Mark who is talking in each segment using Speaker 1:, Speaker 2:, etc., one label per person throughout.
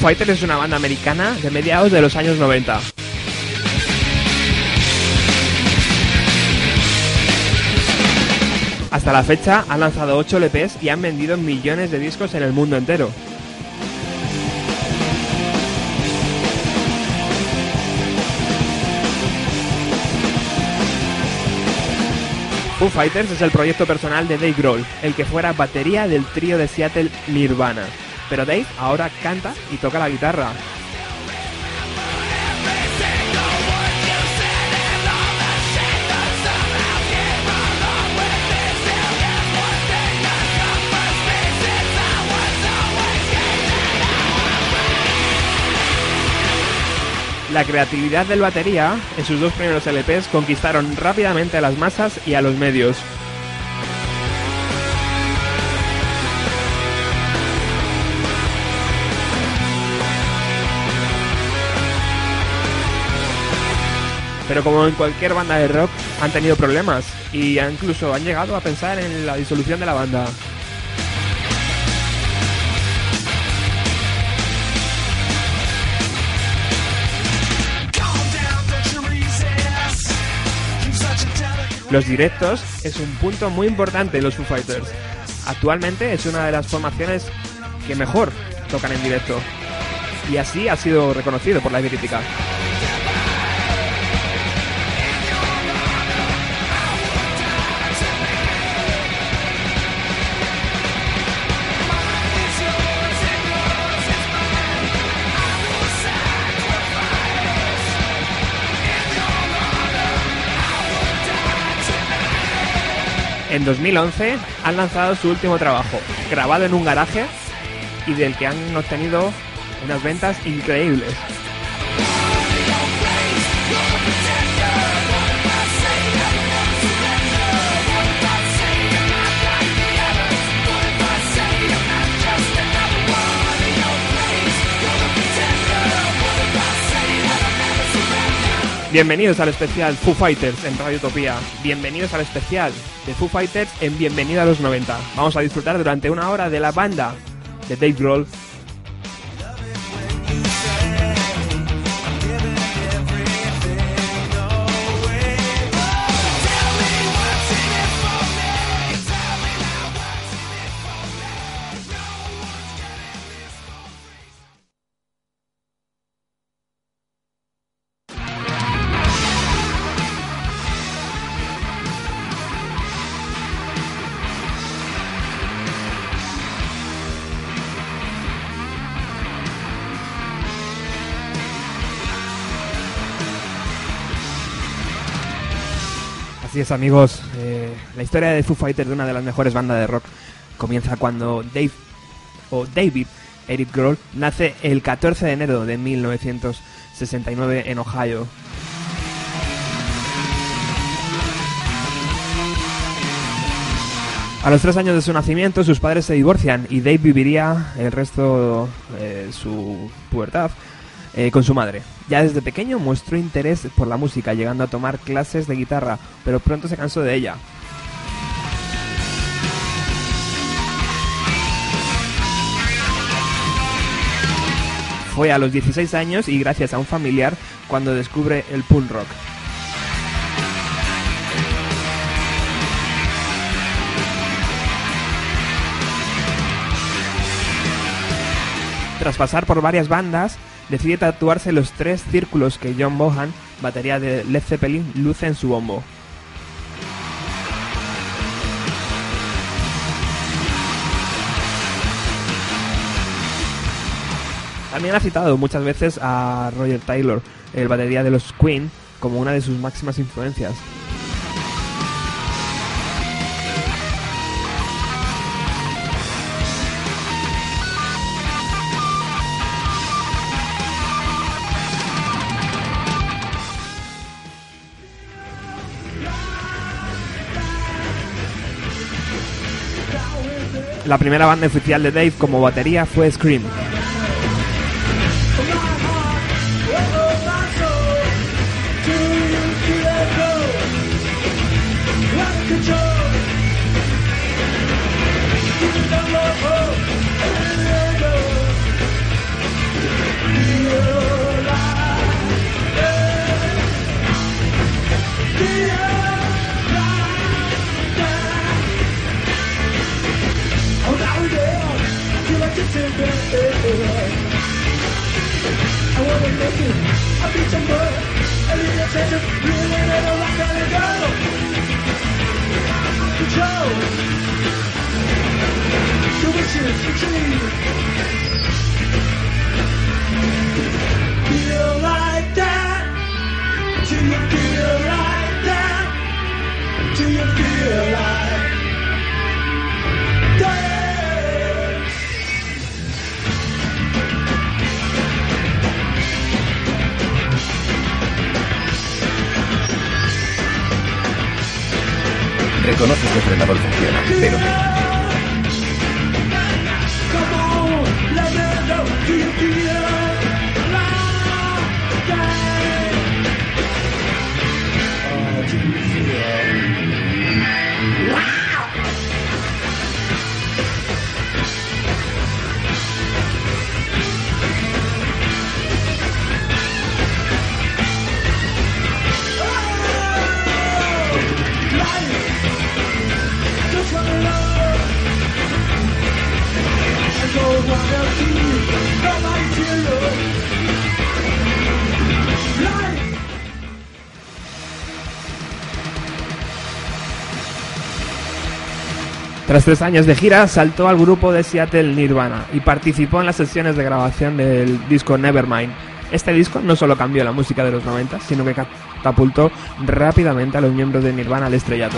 Speaker 1: Fighters es una banda americana de mediados de los años 90. Hasta la fecha han lanzado 8 LPs y han vendido millones de discos en el mundo entero. Foo Fighters es el proyecto personal de Dave Grohl, el que fuera batería del trío de Seattle Nirvana. Pero Dave ahora canta y toca la guitarra. La creatividad del batería en sus dos primeros LPs conquistaron rápidamente a las masas y a los medios. Pero como en cualquier banda de rock, han tenido problemas y incluso han llegado a pensar en la disolución de la banda. Los directos es un punto muy importante en los Foo Fighters. Actualmente es una de las formaciones que mejor tocan en directo. Y así ha sido reconocido por la crítica. En 2011 han lanzado su último trabajo, grabado en un garaje y del que han obtenido unas ventas increíbles. Bienvenidos al especial Foo Fighters en Radio Utopía. Bienvenidos al especial de Foo Fighters en Bienvenido a los 90. Vamos a disfrutar durante una hora de la banda de Dave Grohl. Amigos. Eh, la historia de Foo Fighters, de una de las mejores bandas de rock, comienza cuando Dave o David Eric Grohl nace el 14 de enero de 1969 en Ohio. A los tres años de su nacimiento, sus padres se divorcian y Dave viviría el resto de su pubertad eh, con su madre. Ya desde pequeño mostró interés por la música, llegando a tomar clases de guitarra, pero pronto se cansó de ella. Fue a los 16 años y gracias a un familiar cuando descubre el punk rock. Tras pasar por varias bandas, decide tatuarse los tres círculos que John Bohan, batería de Led Zeppelin, luce en su bombo. También ha citado muchas veces a Roger Taylor, el batería de los Queen, como una de sus máximas influencias. La primera banda oficial de Dave como batería fue Scream.
Speaker 2: Reconoces que
Speaker 1: Tras tres años de gira, saltó al grupo de Seattle Nirvana y participó en las sesiones de grabación del disco Nevermind. Este disco no solo cambió la música de los 90, sino que catapultó rápidamente a los miembros de Nirvana al estrellato.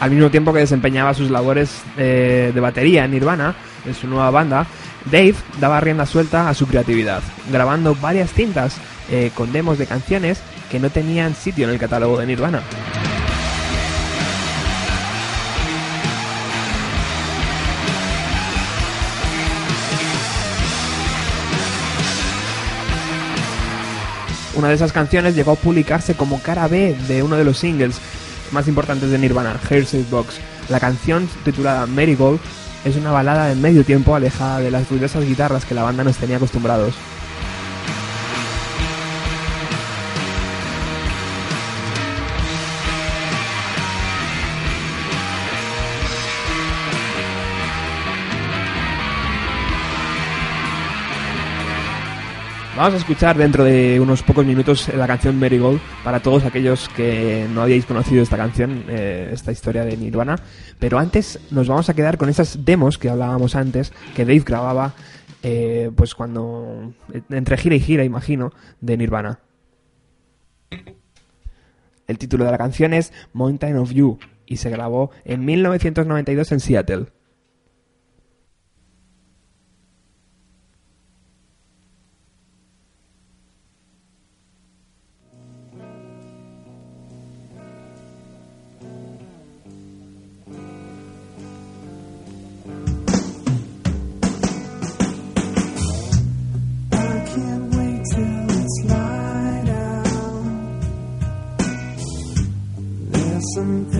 Speaker 1: Al mismo tiempo que desempeñaba sus labores eh, de batería en Nirvana, en su nueva banda, Dave daba rienda suelta a su creatividad, grabando varias cintas eh, con demos de canciones que no tenían sitio en el catálogo de Nirvana. Una de esas canciones llegó a publicarse como cara B de uno de los singles más importantes de Nirvana, Hearsay Box. La canción titulada Marigold es una balada de medio tiempo alejada de las ruidosas guitarras que la banda nos tenía acostumbrados. Vamos a escuchar dentro de unos pocos minutos la canción Marigold para todos aquellos que no habíais conocido esta canción, eh, esta historia de Nirvana. Pero antes nos vamos a quedar con esas demos que hablábamos antes, que Dave grababa eh, pues cuando entre gira y gira, imagino, de Nirvana. El título de la canción es Mountain of You y se grabó en 1992 en Seattle.
Speaker 3: and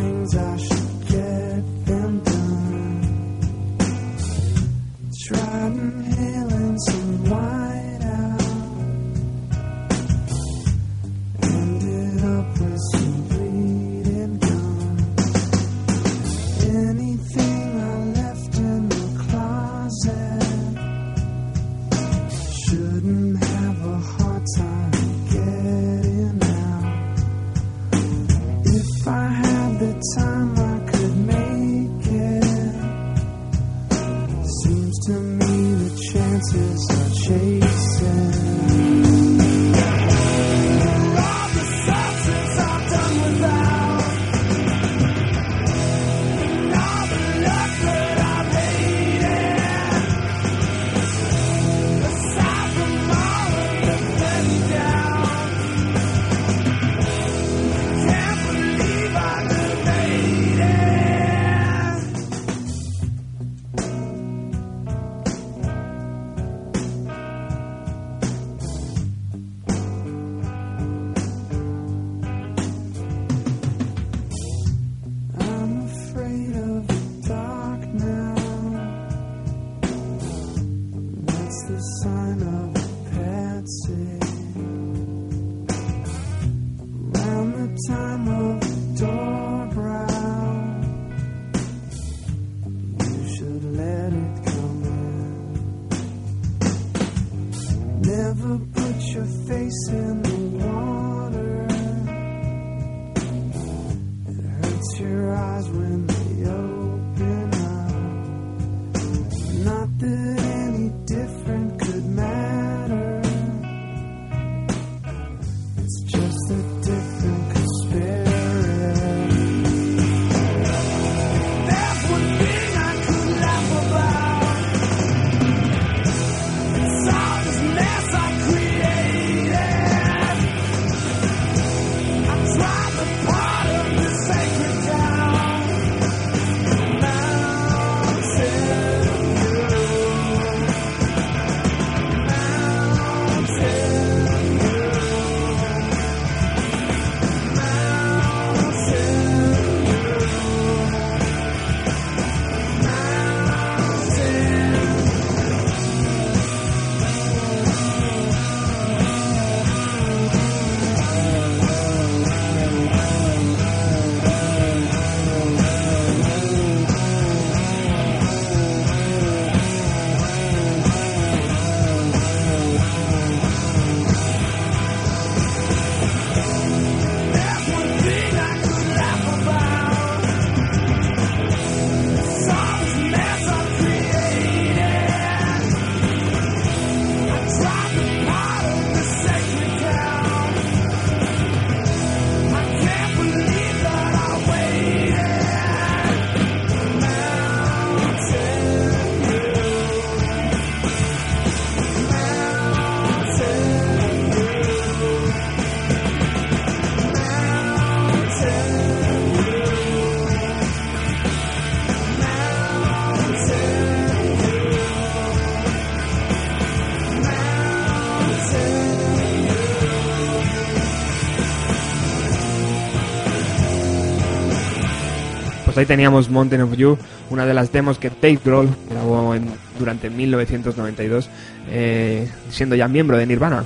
Speaker 3: ahí teníamos Mountain of You, una de las demos que Dave Grohl grabó durante 1992, eh, siendo ya miembro de Nirvana.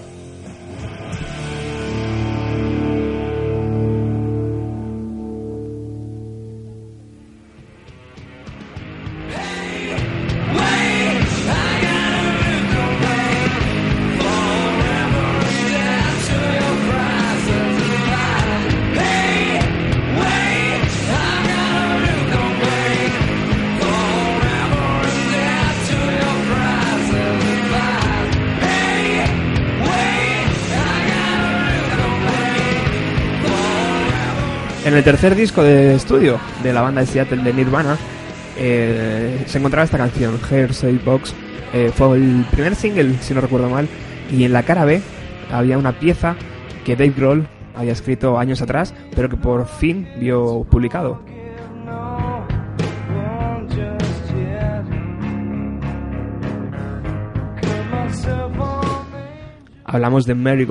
Speaker 3: En el tercer disco de estudio de la banda de Seattle de Nirvana eh, se encontraba esta canción, Hearsay Box. Eh, fue el primer single, si no recuerdo mal, y en la cara B había una pieza que Dave Grohl había escrito años atrás, pero que por fin vio publicado. Hablamos de Mary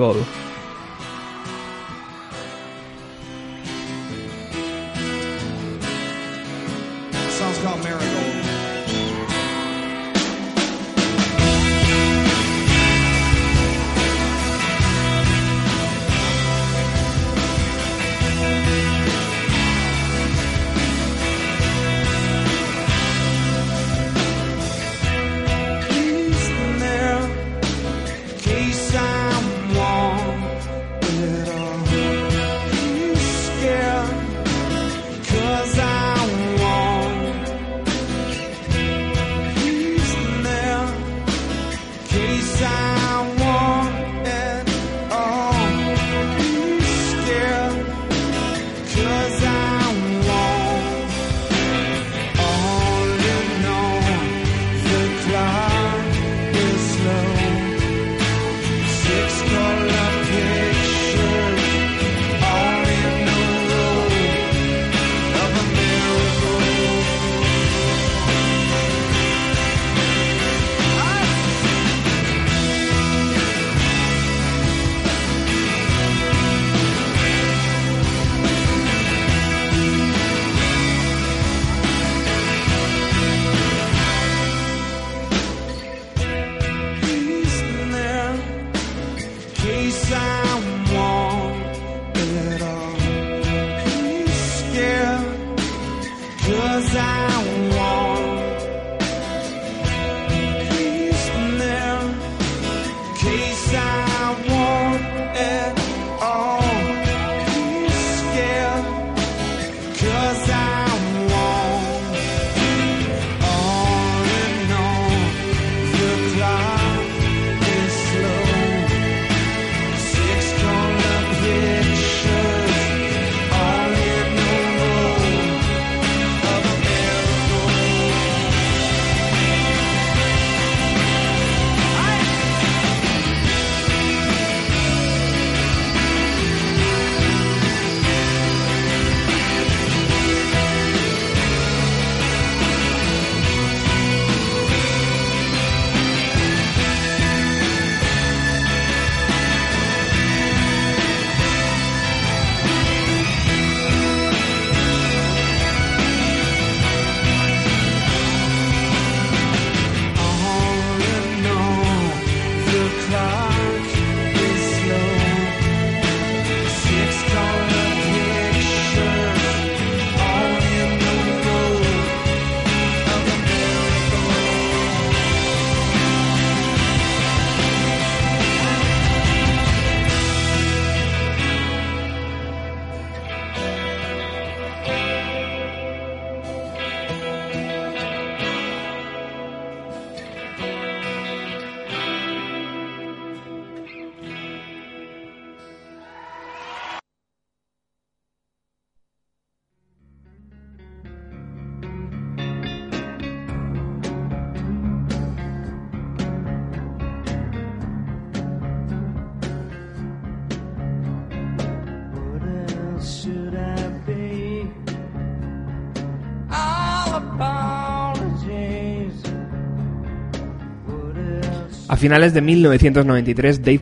Speaker 1: finales de 1993, Dave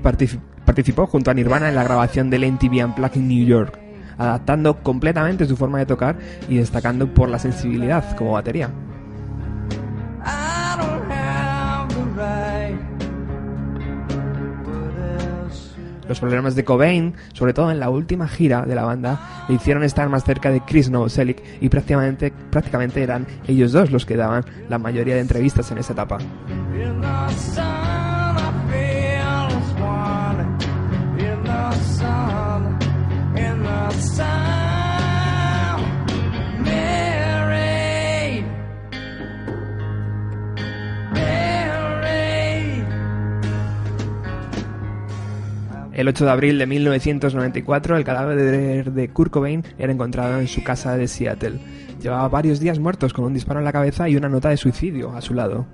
Speaker 1: participó junto a Nirvana en la grabación del MTV Unplugged en New York, adaptando completamente su forma de tocar y destacando por la sensibilidad como batería. Los problemas de Cobain, sobre todo en la última gira de la banda, le hicieron estar más cerca de Chris Novoselic y prácticamente eran ellos dos los que daban la mayoría de entrevistas en esa etapa. El 8 de abril de 1994, el cadáver de Kurt Cobain era encontrado en su casa de Seattle. Llevaba varios días muertos con un disparo en la cabeza y una nota de suicidio a su lado.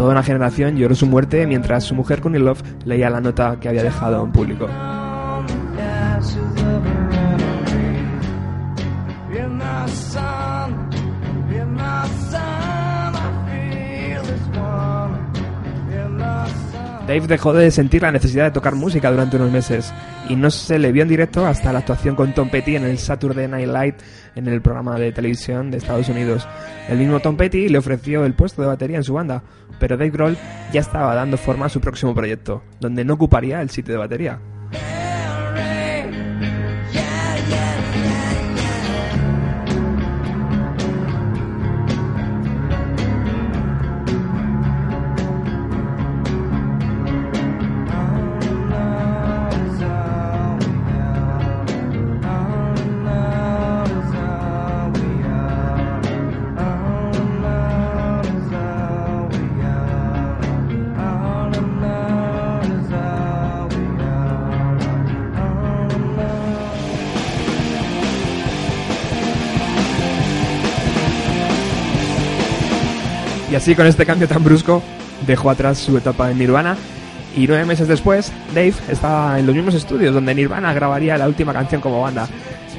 Speaker 1: Toda una generación lloró su muerte mientras su mujer Love leía la nota que había dejado en público. Dave dejó de sentir la necesidad de tocar música durante unos meses y no se le vio en directo hasta la actuación con Tom Petty en el Saturday Night Live en el programa de televisión de Estados Unidos. El mismo Tom Petty le ofreció el puesto de batería en su banda, pero Dave Grohl ya estaba dando forma a su próximo proyecto, donde no ocuparía el sitio de batería. Así con este cambio tan brusco dejó atrás su etapa en Nirvana y nueve meses después Dave estaba en los mismos estudios donde Nirvana grabaría la última canción como banda.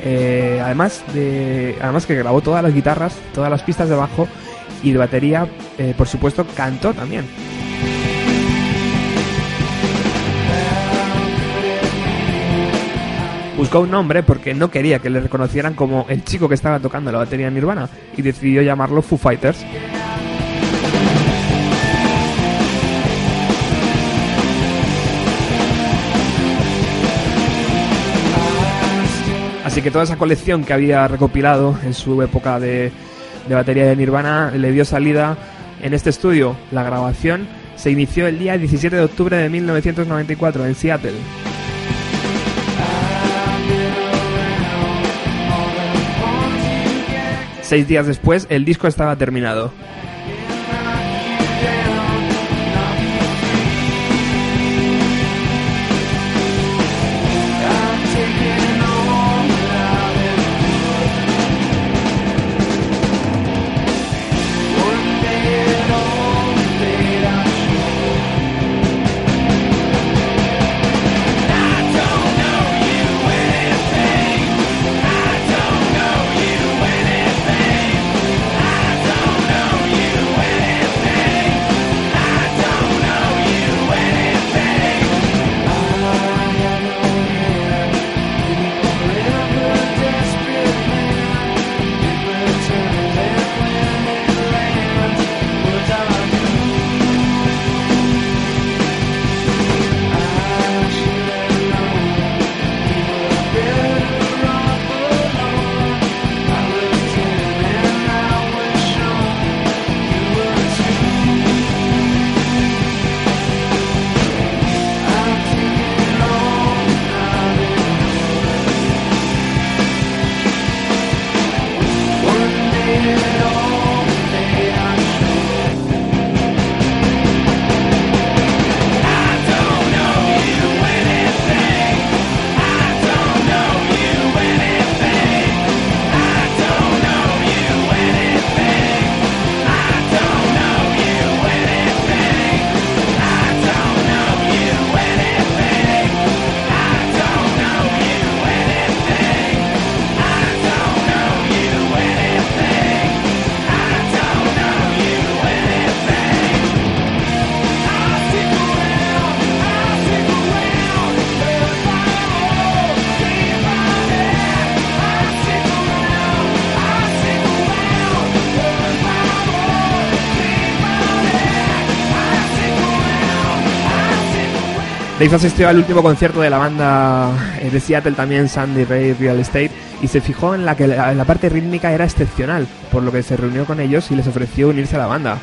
Speaker 1: Eh, además de además que grabó todas las guitarras, todas las pistas de bajo y de batería, eh, por supuesto cantó también. Buscó un nombre porque no quería que le reconocieran como el chico que estaba tocando la batería en Nirvana y decidió llamarlo Foo Fighters. Así que toda esa colección que había recopilado en su época de, batería de Nirvana le dio salida en este estudio. La grabación se inició el día 17 de octubre de 1994 en Seattle. Seis días después, el disco estaba terminado. Dave asistió al último concierto de la banda eh, de Seattle también, Sandy Ray Real Estate, y se fijó en la que la, parte rítmica era excepcional, por lo que se reunió con ellos y les ofreció unirse a la banda.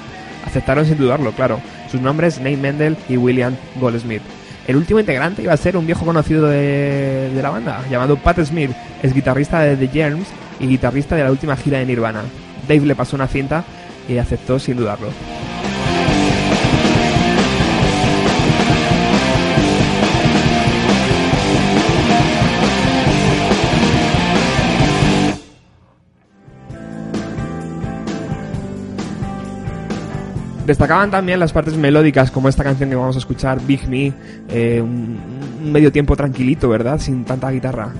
Speaker 1: Aceptaron sin dudarlo, claro. Sus nombres Nate Mendel y William Goldsmith. El último integrante iba a ser un viejo conocido de, de la banda, llamado Pat Smith, es guitarrista de The Germs y guitarrista de la última gira de Nirvana. Dave le pasó una cinta y aceptó sin dudarlo. Destacaban también las partes melódicas, como esta canción que vamos a escuchar, Big Me, eh, un, un medio tiempo tranquilito, ¿verdad? Sin tanta guitarra.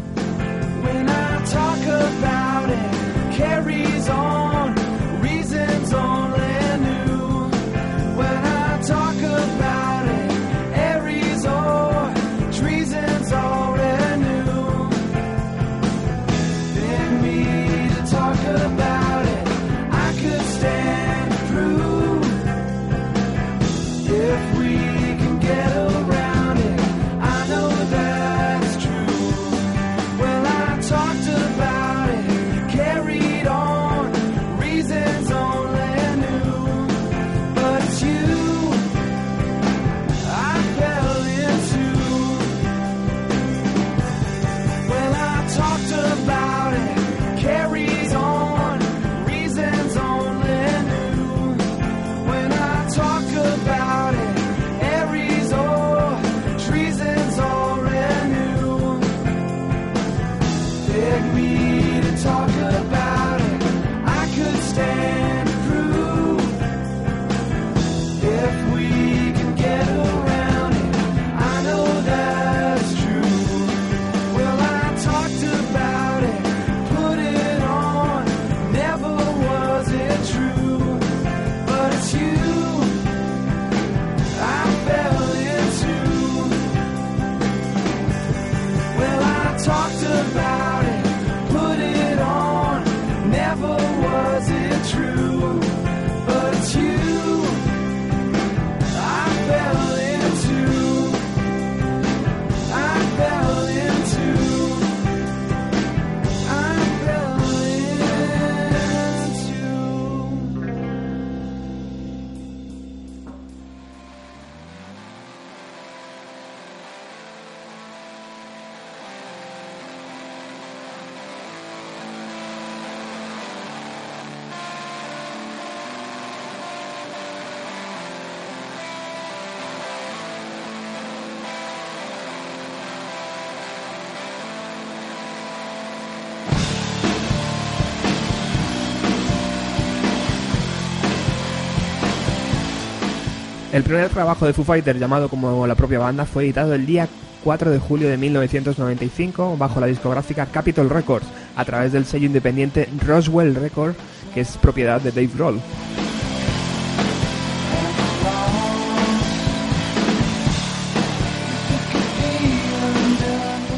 Speaker 1: El primer trabajo de Foo Fighters, llamado como la propia banda, fue editado el día 4 de julio de 1995 bajo la discográfica Capitol Records a través del sello independiente Roswell Records, que es propiedad de Dave Grohl.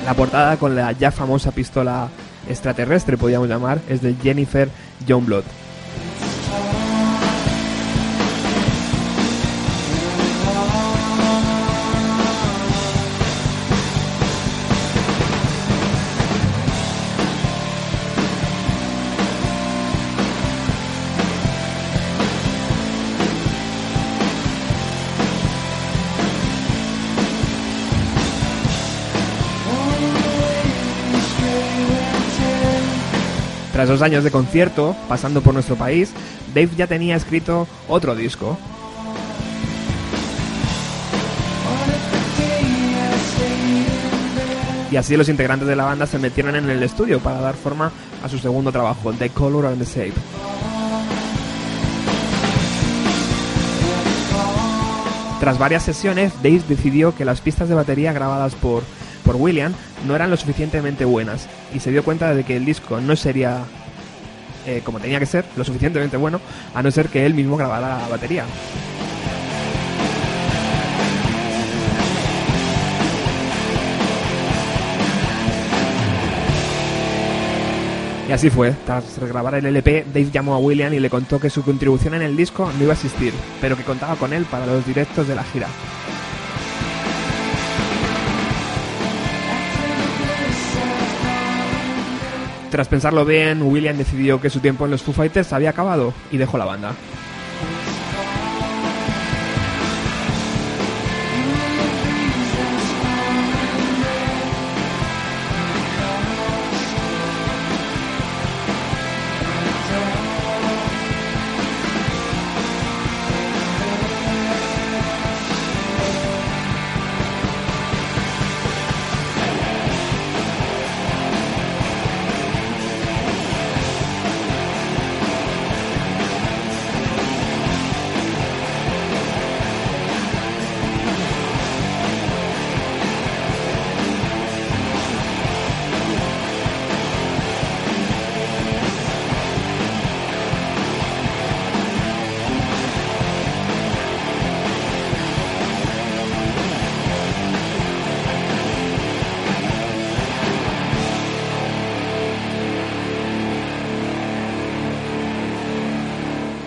Speaker 1: La portada con la ya famosa pistola extraterrestre, podríamos llamar, es de Jennifer Youngblood. Años de concierto, pasando por nuestro país, Dave ya tenía escrito otro disco. Y así los integrantes de la banda se metieron en el estudio para dar forma a su segundo trabajo, The Color and the Shape. Tras varias sesiones, Dave decidió que las pistas de batería grabadas por, por William no eran lo suficientemente buenas y se dio cuenta de que el disco no sería eh, como tenía que ser, lo suficientemente bueno, a no ser que él mismo grabara la batería. Y así fue, tras grabar el LP, Dave llamó a William y le contó que su contribución en el disco no iba a existir, pero que contaba con él para los directos de la gira. Tras pensarlo bien, William decidió que su tiempo en los Foo Fighters había acabado y dejó la banda.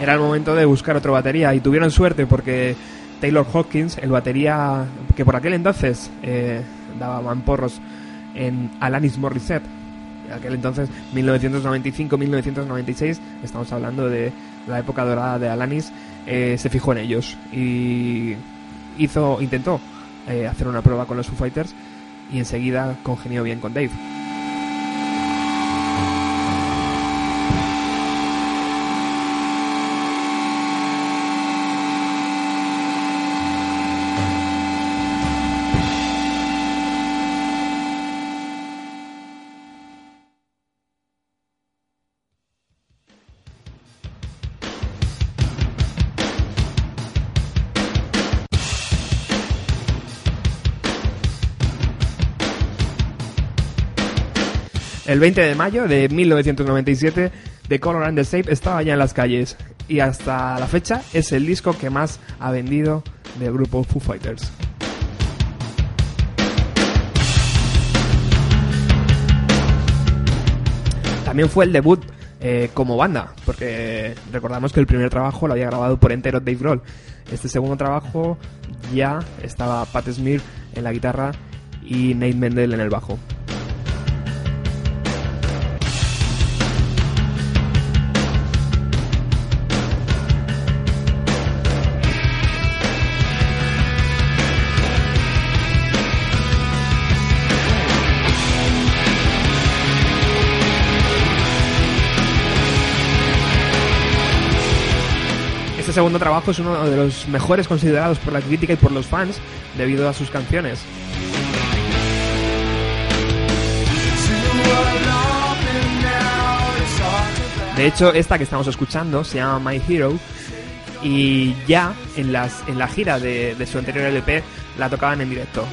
Speaker 1: Era el momento de buscar otro batería y tuvieron suerte porque Taylor Hawkins, el batería que por aquel entonces eh, daba mamporros en Alanis Morissette, aquel entonces 1995-1996, estamos hablando de la época dorada de Alanis, eh, se fijó en ellos y hizo, intentó eh, hacer una prueba con los Foo Fighters y enseguida congenió bien con Dave. El 20 de mayo de 1997, The Color and the Shape estaba ya en las calles y hasta la fecha es el disco que más ha vendido del grupo Foo Fighters. También fue el debut eh, como banda, porque recordamos que el primer trabajo lo había grabado por entero Dave Grohl. Este segundo trabajo ya estaba Pat Smear en la guitarra y Nate Mendel en el bajo. Este segundo trabajo es uno de los mejores considerados por la crítica y por los fans debido a sus canciones. De hecho, esta que estamos escuchando se llama My Hero y ya en, las, en la gira de, de su anterior LP la tocaban en directo.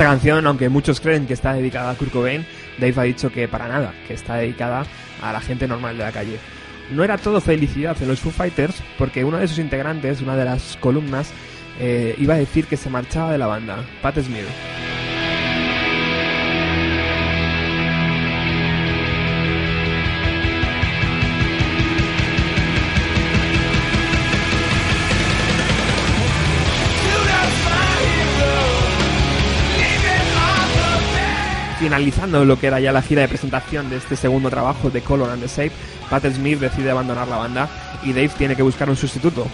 Speaker 1: Esta canción, aunque muchos creen que está dedicada a Kurt Cobain, Dave ha dicho que para nada, que está dedicada a la gente normal de la calle. No era todo felicidad en los Foo Fighters, porque uno de sus integrantes, una de las columnas, eh, iba a decir que se marchaba de la banda, Pat Smear. Finalizando lo que era ya la gira de presentación de este segundo trabajo de Color and the Shape, Pat Smith decide abandonar la banda y Dave tiene que buscar un sustituto.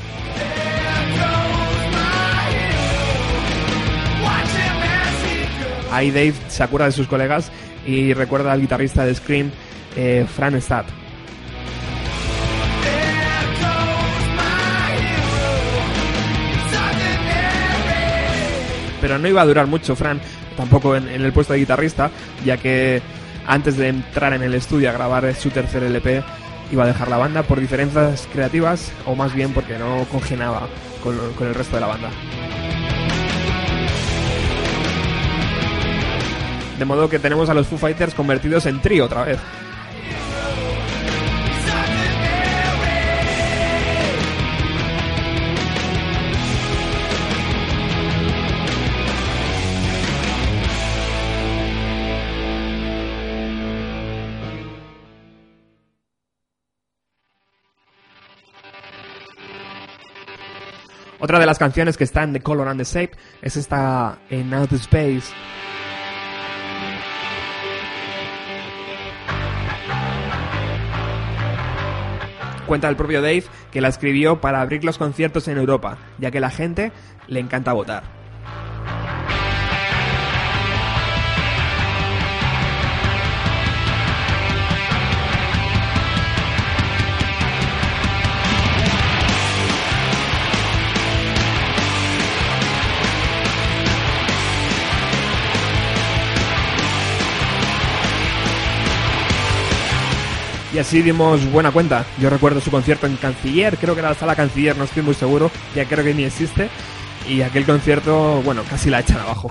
Speaker 1: Ahí Dave se acuerda de sus colegas y recuerda al guitarrista de Scream, eh, Fran Stapp. Pero no iba a durar mucho Fran, tampoco en, el puesto de guitarrista, ya que antes de entrar en el estudio a grabar su tercer LP iba a dejar la banda por diferencias creativas o más bien porque no congenaba con, con el resto de la banda. De modo que tenemos a los Foo Fighters convertidos en trío otra vez. Otra de las canciones que está en The Color and the Shape es esta en Outer Space. Cuenta el propio Dave que la escribió para abrir los conciertos en Europa, ya que la gente le encanta votar. Y así dimos buena cuenta. Yo recuerdo su concierto en Canciller, creo que era la sala Canciller, no estoy muy seguro, ya creo que ni existe. Y aquel concierto, bueno, casi la echan abajo.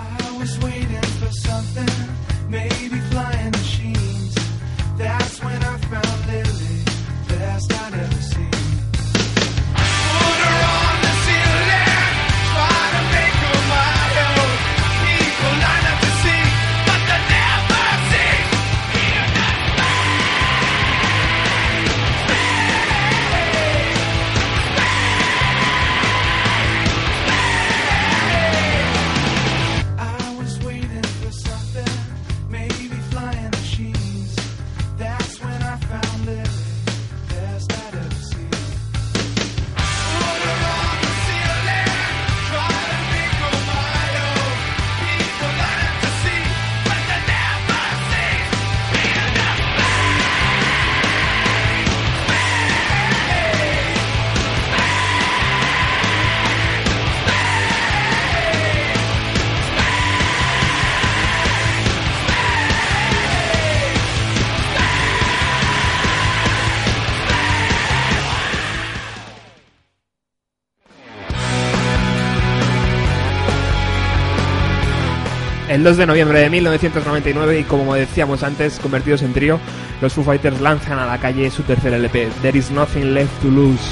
Speaker 1: El 2 de noviembre de 1999 y como decíamos antes, convertidos en trío, los Foo Fighters lanzan a la calle su tercer LP, There Is Nothing Left to Lose.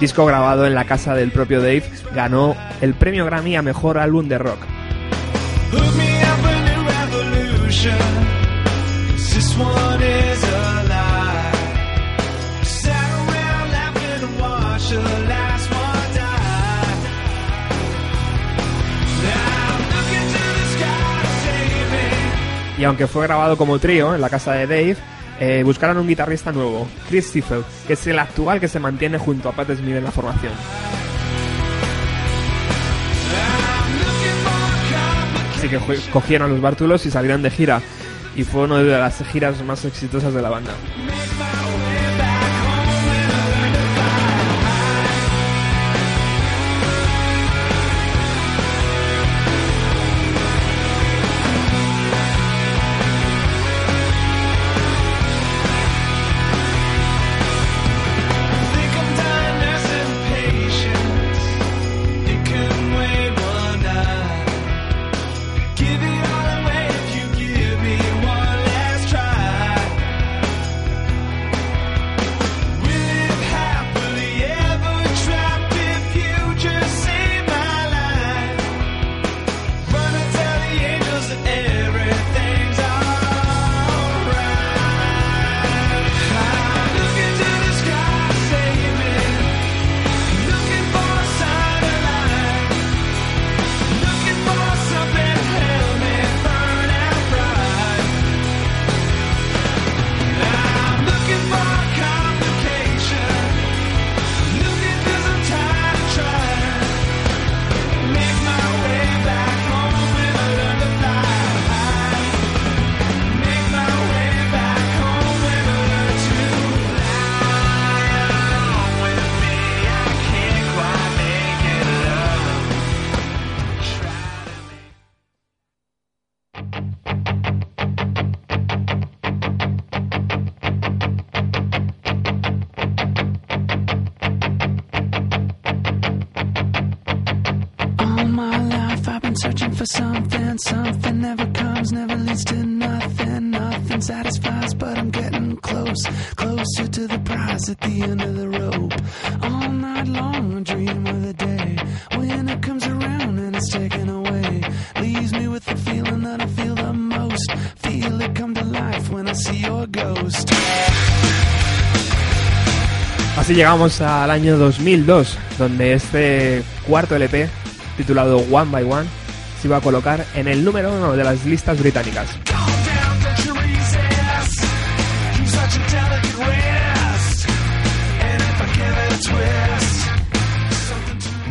Speaker 1: Disco grabado en la casa del propio Dave, ganó el premio Grammy a Mejor Álbum de Rock. Y aunque fue grabado como trío en la casa de Dave, eh, buscaron un guitarrista nuevo, Chris Stifel, que es el actual que se mantiene junto a Pat Smith en la formación. Así que cogieron los bártulos y salieron de gira. Y fue una de las giras más exitosas de la banda. Llegamos al año 2002, donde este cuarto LP, titulado One by One, se iba a colocar en el número uno de las listas británicas.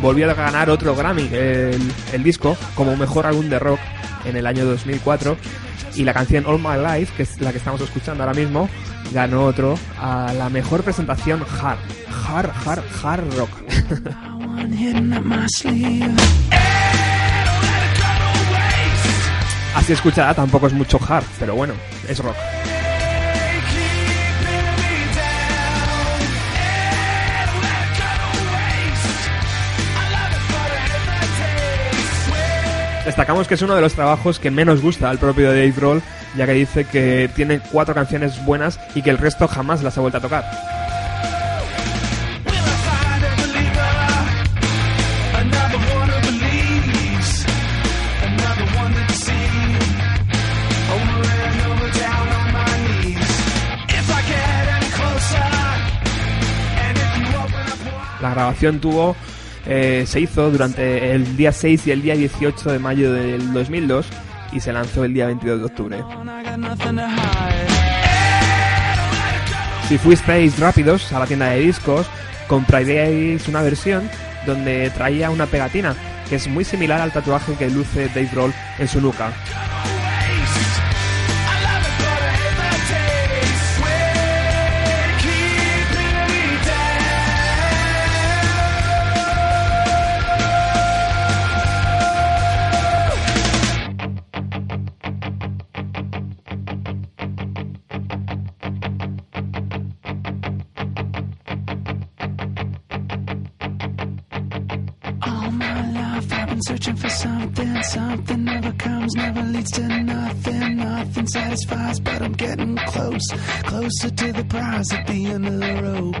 Speaker 1: Volvió a ganar otro Grammy, el, el disco, como mejor álbum de rock en el año 2004. Y la canción All My Life, que es la que estamos escuchando ahora mismo, ganó otro a la mejor presentación hard. Hard, hard, hard rock. Así escuchada tampoco es mucho hard, pero bueno, es rock. Destacamos que es uno de los trabajos que menos gusta al propio Dave Roll, ya que dice que tiene cuatro canciones buenas y que el resto jamás las ha vuelto a tocar. La grabación tuvo, eh, se hizo durante el día 6 y el día 18 de mayo del 2002 y se lanzó el día 22 de octubre. Si fuisteis rápidos a la tienda de discos, compraríais una versión donde traía una pegatina que es muy similar al tatuaje que luce Dave Roll en su nuca.
Speaker 3: My life I've been searching for something. Something never comes, never leads to nothing. Nothing satisfies, but I'm getting close. Closer to the prize at the end of the rope.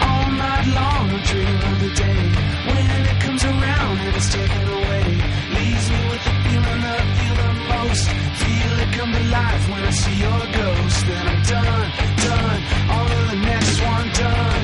Speaker 3: All night long I'm dreaming of the day when it comes around and it's taken away. Leaves me with the feeling that I feel the most. Feel it come to life when I see your ghost. Then I'm done, done. On to the next one, done,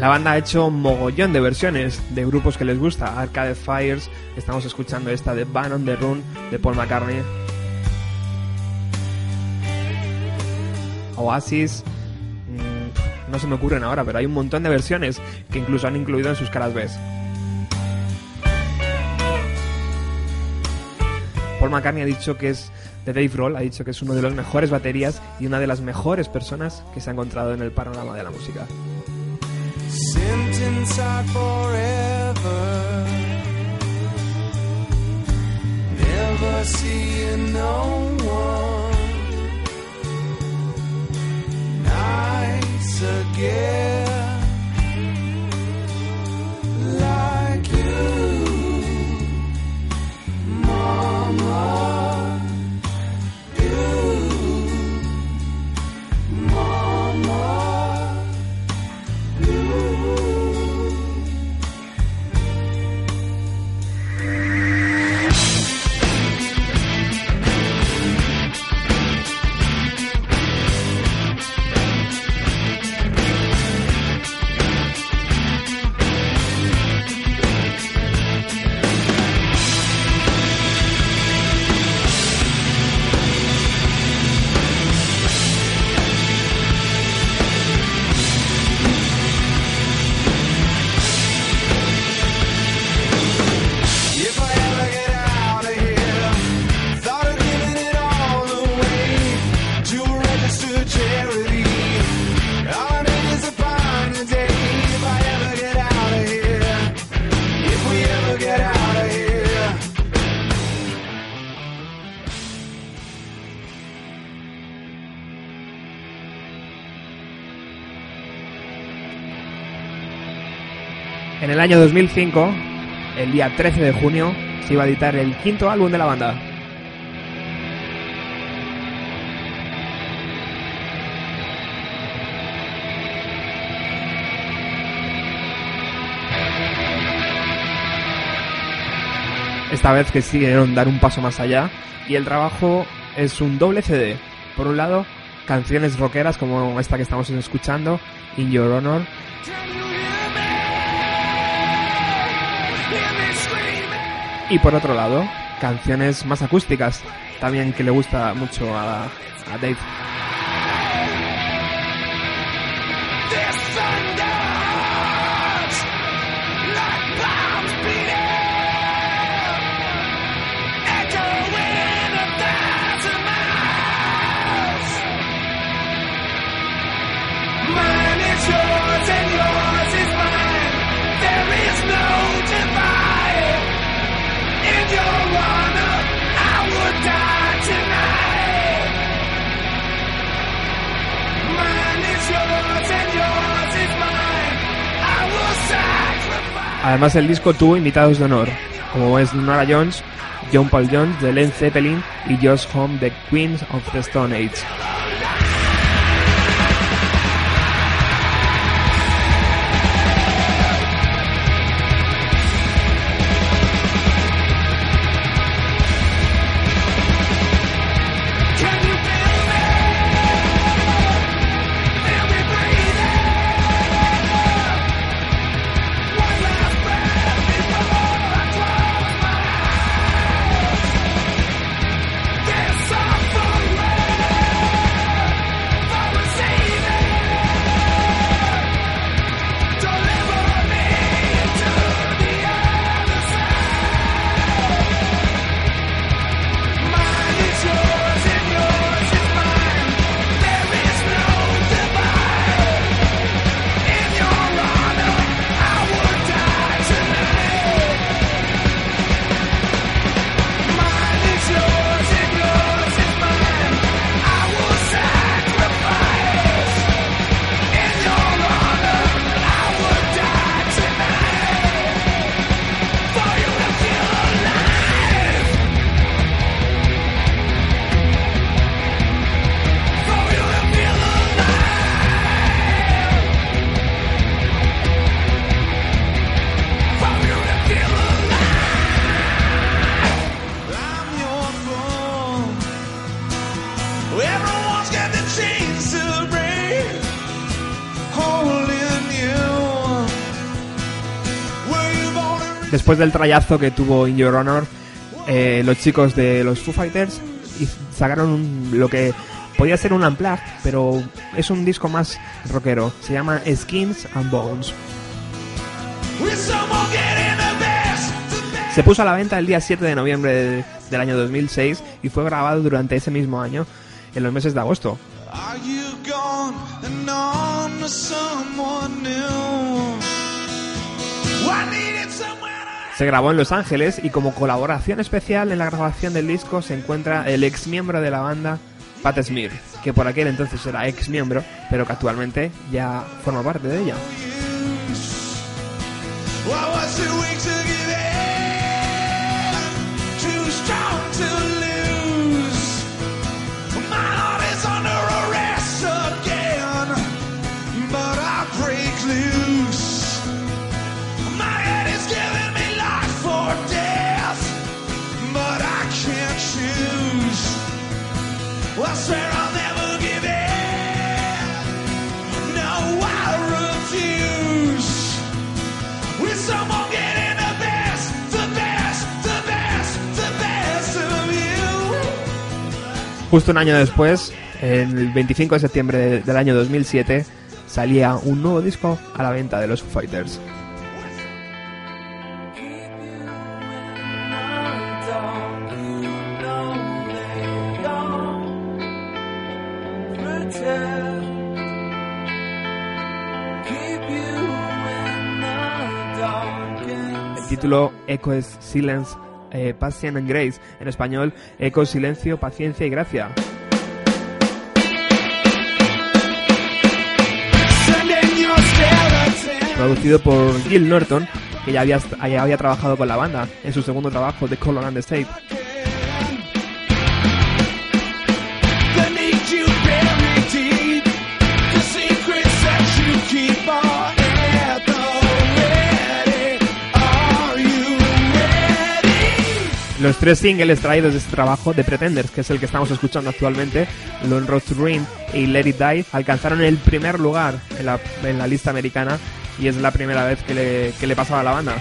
Speaker 1: La banda ha hecho un mogollón de versiones de grupos que les gusta. Arcade Fires, estamos escuchando esta de Ban on the Run de Paul McCartney. Oasis, mm, no se me ocurren ahora, pero hay un montón de versiones que incluso han incluido en sus caras B. Paul McCartney ha dicho que es de Dave Roll, ha dicho que es uno de los mejores baterías y una de las mejores personas que se ha encontrado en el panorama de la música.
Speaker 3: Sent inside forever. Never seeing no one nice again.
Speaker 1: En el año 2005, el día 13 de junio, se iba a editar el quinto álbum de la banda. Esta vez que decidieron dar un paso más allá y el trabajo es un doble CD. Por un lado, canciones rockeras como esta que estamos escuchando, In Your Honor, y por otro lado, canciones más acústicas, también que le gusta mucho a, Dave. Además el disco tuvo invitados de honor, como es Nora Jones, John Paul Jones de Led Zeppelin y Josh Homme de Queens of the Stone Age. Después del trayazo que tuvo In Your Honor, eh, los chicos de los Foo Fighters sacaron lo que podía ser un unplugged, pero es un disco más rockero. Se llama Skins and Bones. Se puso a la venta el día 7 de noviembre de- del año 2006 y fue grabado durante ese mismo año, en los meses de agosto.
Speaker 3: Are you gone and on?
Speaker 1: Se grabó en Los Ángeles y como colaboración especial en la grabación del disco se encuentra el ex miembro de la banda, Pat Smear, que por aquel entonces era ex miembro, pero que actualmente ya forma parte de ella. Justo un año después, el 25 de septiembre de- del año 2007, salía un nuevo disco a la venta de los Fighters. El título Echo es Silence, eh, Passion and Grace. En español, Eco, Silencio, Paciencia y Gracia.
Speaker 3: Producido por Gil Norton, que ya había, ya había trabajado con la banda en su segundo trabajo, The Color and the Shape. Los tres singles traídos de este trabajo, The Pretenders, que es el que estamos escuchando actualmente, Lone Road to Ruin y Let It Die, alcanzaron el primer lugar en la, en la lista americana y es la primera vez que le, que le pasaba a la banda.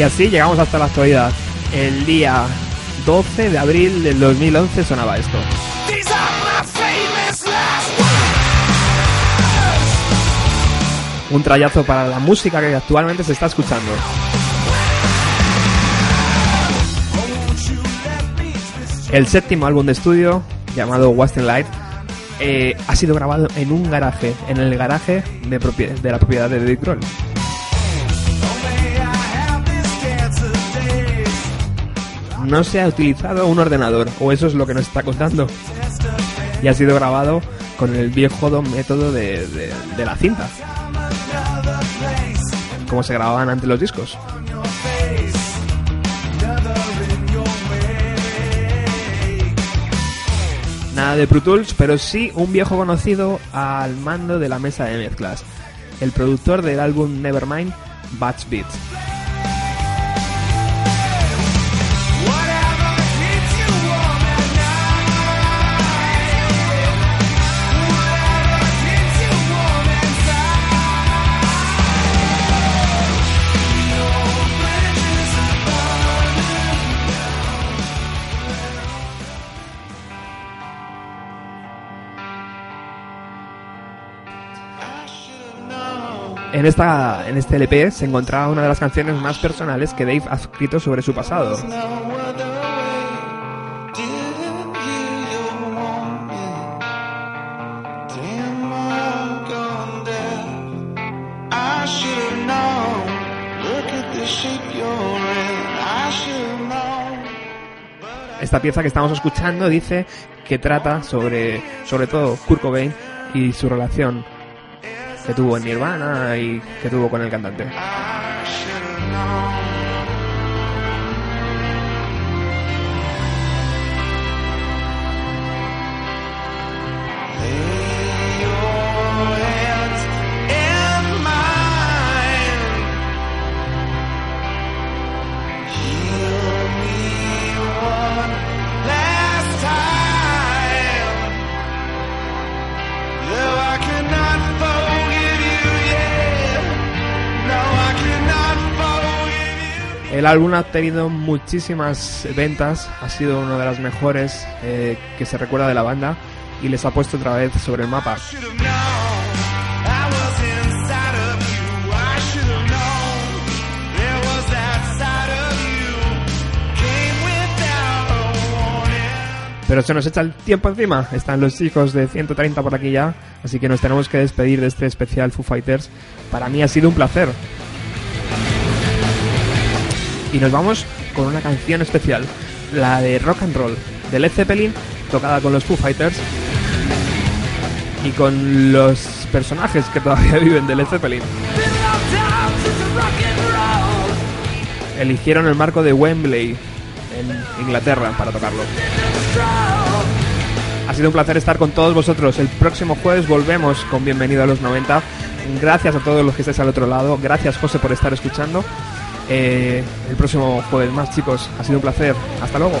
Speaker 3: Y así llegamos hasta la actualidad. El día 12 de abril del 2011 sonaba esto. Un trayazo para la música que actualmente se está escuchando. El séptimo álbum de estudio, llamado Western Light, eh, ha sido grabado en un garaje, en el garaje de, la propiedad de Dave Grohl. No se ha utilizado un ordenador, o eso es lo que nos está contando. Y ha sido grabado con el viejo método de, de- de la cinta, como se grababan antes los discos. Nada de Pro Tools, pero sí un viejo conocido al mando de la mesa de mezclas, el productor del álbum Nevermind, Batch Beats. En, esta, en este LP se encontraba una de las canciones más personales que Dave ha escrito sobre su pasado. Esta pieza que estamos escuchando dice que trata sobre, sobre todo, Kurt Cobain y su relación que tuvo en Nirvana y que tuvo con el cantante. El álbum ha tenido muchísimas ventas, ha sido una de las mejores eh, que se recuerda de la banda y les ha puesto otra vez sobre el mapa.
Speaker 1: Pero se nos echa el tiempo encima. Están los chicos de 130 por aquí ya. Así que nos tenemos que despedir de este especial Foo Fighters. Para mí ha sido un placer. Y nos vamos con una canción especial. La de Rock and Roll de Led Zeppelin. Tocada con los Foo Fighters. Y con los personajes que todavía viven de Led Zeppelin. Eligieron el marco de Wembley en Inglaterra para tocarlo. Ha sido un placer estar con todos vosotros. El próximo jueves volvemos con Bienvenido a los 90. Gracias a todos los que estáis al otro lado. Gracias, José, por estar escuchando. Eh, el próximo jueves más, chicos. Ha sido un placer. Hasta luego.